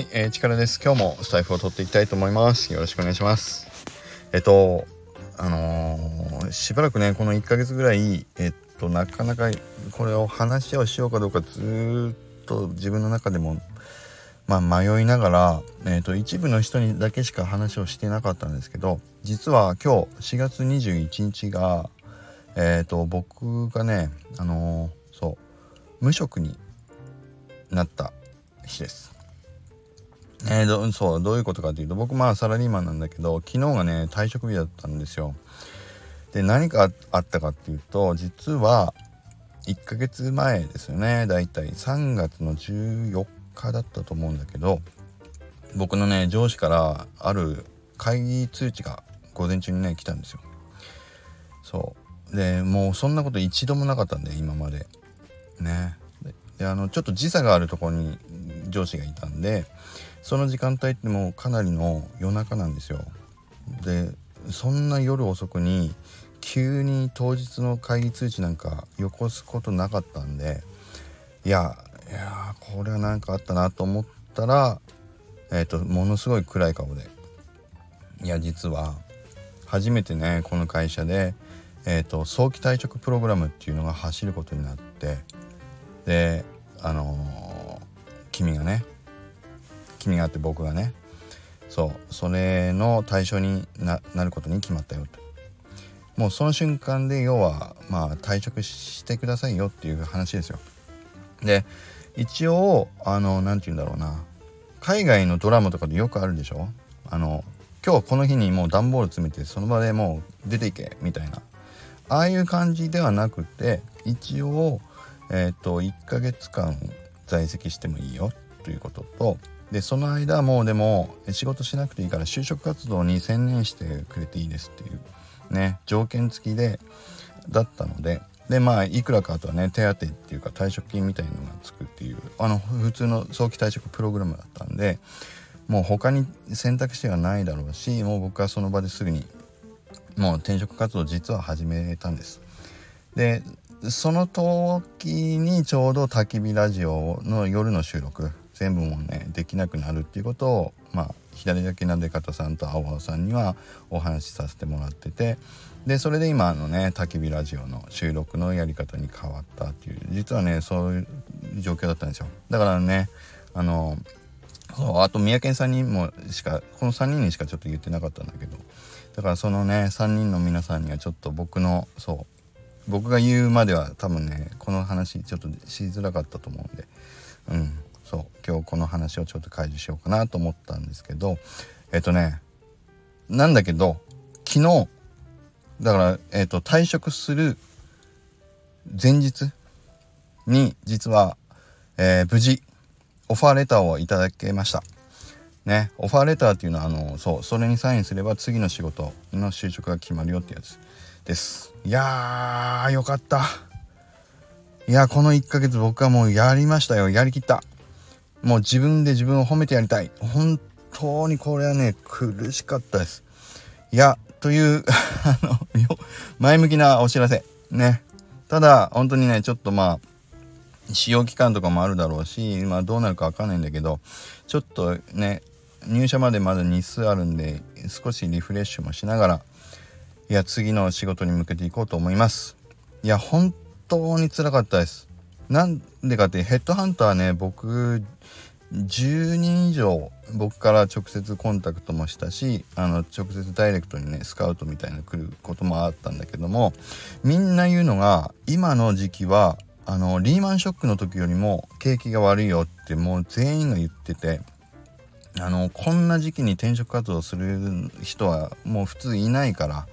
はい、えー、力です。今日もスタイフを取っていきたいと思います。よろしくお願いします。えっと、あのー、しばらくね、この1ヶ月ぐらい、えっと、なかなかこれを話をしようかどうかずっと自分の中でも、まあ、迷いながら、えっと、一部の人にだけしか話をしてなかったんですけど、実は今日4月21日が、えっと、僕がね、あのー、そう、無職になった日です。えー、どそうどういうことかというと僕まあサラリーマンなんだけど昨日がね退職日だったんですよ。で何かあったかっていうと実は1ヶ月前ですよねだいたい3月の14日だったと思うんだけど僕のね上司からある会議通知が午前中にね来たんですよ。そうでもうそんなこと一度もなかったんで今までねであのちょっと時差があるところに上司がいたんでその時間帯ってもうかなりの夜中なんですよ。でそんな夜遅くに急に当日の会議通知なんかよこすことなかったんでいやいやこれは何かあったなと思ったらえっ、ー、とものすごい暗い顔でいや実は初めてねこの会社で、えーと、早期退職プログラムっていうのが走ることになってであのー、君がね君があって僕がね。そうそれの対象になることに決まったよと。もうその瞬間で要はまあ退職してくださいよっていう話ですよ。で一応あの何て言うんだろうな。海外のドラマとかでよくあるでしょ？あの今日この日にもう段ボール詰めてその場でもう出ていけみたいな。ああいう感じではなくて一応えっ、ー、と1ヶ月間在籍してもいいよということとでその間もうでも仕事しなくていいから就職活動に専念してくれていいですっていうね条件付きでだったのででまあいくらかあとはね手当っていうか退職金みたいのがつくっていうあの普通の早期退職プログラムだったんでもう他に選択肢がないだろうしもう僕はその場ですぐにもう転職活動実は始めたんです。でその時にちょうど焚き火ラジオの夜の収録全部もねできなくなるっていうことをまあ左だけなで方さんと青葉さんにはお話しさせてもらっててでそれで今のね焚き火ラジオの収録のやり方に変わったっていう実はねそういう状況だったんですよ。だからねあのそうあと三宅さんにもしかこの3人にしかちょっと言ってなかったんだけどだからそのね3人の皆さんにはちょっと僕のそう僕が言うまでは多分ねこの話ちょっとしづらかったと思うんでうん。そう今日この話をちょっと開示しようかなと思ったんですけどえっとねなんだけど昨日だから、えっと、退職する前日に実は、えー、無事オファーレターをいただけました。ね、オファーレターっていうのはあのそうそれにサインすれば次の仕事の就職が決まるよってやつです。いやーよかった。いやこの1ヶ月僕はもうやりましたよ。やりきった。もう自分で自分を褒めてやりたい。本当にこれはね、苦しかったです。いや、という あの、前向きなお知らせ。ね。ただ、本当にね、ちょっとまあ、使用期間とかもあるだろうし、まあどうなるかわかんないんだけど、ちょっとね、入社までまだ日数あるんで、少しリフレッシュもしながら、いや、次の仕事に向けていこうと思います。いや、本当につらかったです。なんでかってヘッドハンターね僕10人以上僕から直接コンタクトもしたしあの直接ダイレクトにねスカウトみたいな来ることもあったんだけどもみんな言うのが今の時期はあのリーマンショックの時よりも景気が悪いよってもう全員が言っててあのこんな時期に転職活動する人はもう普通いないから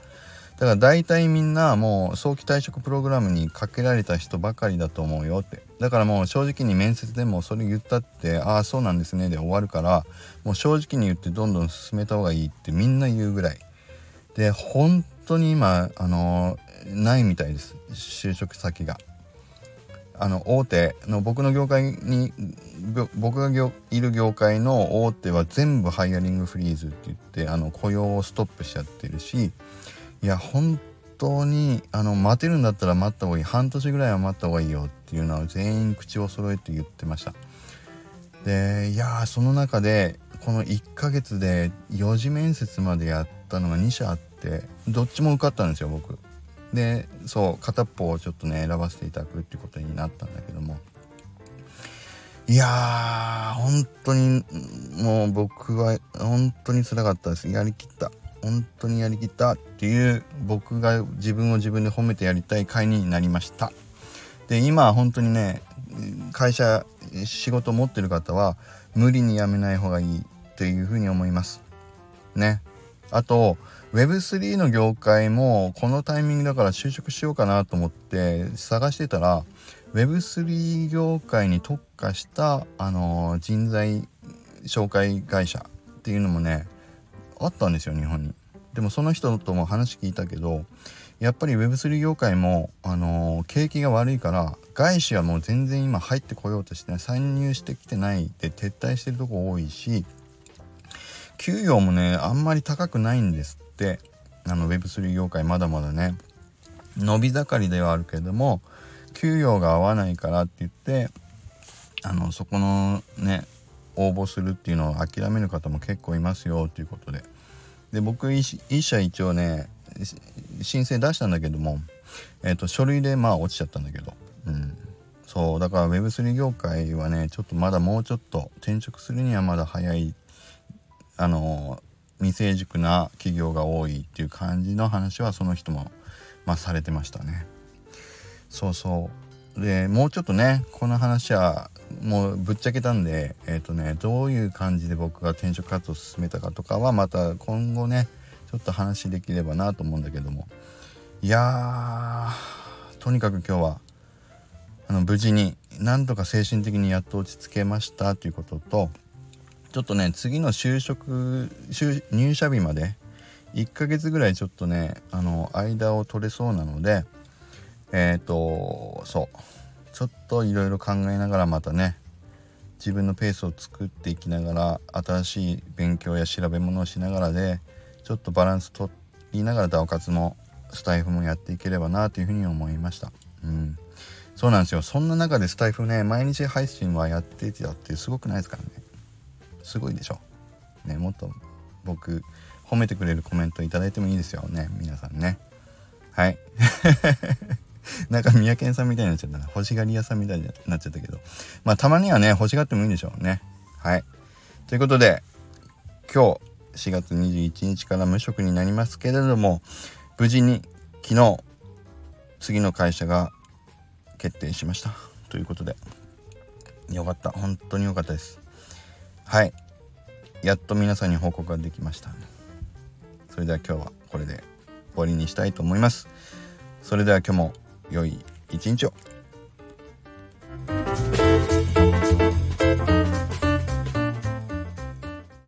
だから大体みんなもう早期退職プログラムにかけられた人ばかりだと思うよってだからもう正直に面接でもそれ言ったってああそうなんですねで終わるからもう正直に言ってどんどん進めた方がいいってみんな言うぐらいで本当に今あのないみたいです就職先が。あの大手の僕の業界に僕がいる業界の大手は全部ハイアリングフリーズって言ってあの雇用をストップしちゃってるしいや本当にあの待てるんだったら待った方がいい。半年ぐらいは待った方がいいよっていうのは全員口を揃えて言ってました。でいやその中でこの1ヶ月で4次面接までやったのが2社あってどっちも受かったんですよ僕。でそう片っぽをちょっとね選ばせていただくってことになったんだけども。いやー本当にもう僕は本当につらかったです。やりきった。本当にやりきったっていう僕が自分を自分で褒めてやりたい回になりました。で今本当にね会社仕事持ってる方は無理に辞めない方がいいというふうに思います。ね。あと Web3 の業界もこのタイミングだから就職しようかなと思って探してたら Web3 業界に特化した、あの、人材紹介会社っていうのもねあったんですよ日本に。でもその人とも話聞いたけどやっぱり Web3 業界も、あのー、景気が悪いから外資はもう全然今入ってこようとしてない参入してきてないで撤退してるとこ多いし給与もねあんまり高くないんですってあの Web3 業界まだまだね伸び盛りではあるけれども給与が合わないからって言ってあのそこのね応募するっていうのを諦める方も結構いますよということで。で僕一社一応ね申請出したんだけども、えーと、書類でまあ落ちちゃったんだけど、うん、そうだから Web3 業界はねちょっとまだもうちょっと転職するにはまだ早いあの未成熟な企業が多いっていう感じの話はその人も、まあ、されてましたね。そうそう。でもうちょっとねこの話はもうぶっちゃけたんでえっ、ー、とねどういう感じで僕が転職活動を進めたかとかはまた今後ねちょっと話できればなと思うんだけども。いやーとにかく今日はあの無事になんとか精神的にやっと落ち着けましたということとちょっとね次の就職入社日まで1ヶ月ぐらいちょっとねあの間を取れそうなのでえっ、ー、とそう。ちょっといろいろ考えながらまたね自分のペースを作っていきながら新しい勉強や調べ物をしながらでちょっとバランス取りながら DAO 活もスタイフもやっていければなというふうに思いました。うんそうなんですよ。そんな中でスタイフね、毎日配信はやってたってすごくないですからね。すごいでしょ。ね、もっと僕、褒めてくれるコメントいただいてもいいですよね。皆さんね。はい。なんか三宅さんみたいになっちゃったな。欲しがり屋さんみたいになっちゃったけど。まあたまにはね、欲しがってもいいんでしょうね。はい。ということで、今日4月21日から無職になりますけれども、無事に昨日、次の会社が決定しました。ということで、よかった。本当に良かったです。はい。やっと皆さんに報告ができました。それでは今日はこれで終わりにしたいと思います。それでは今日も良い一日を。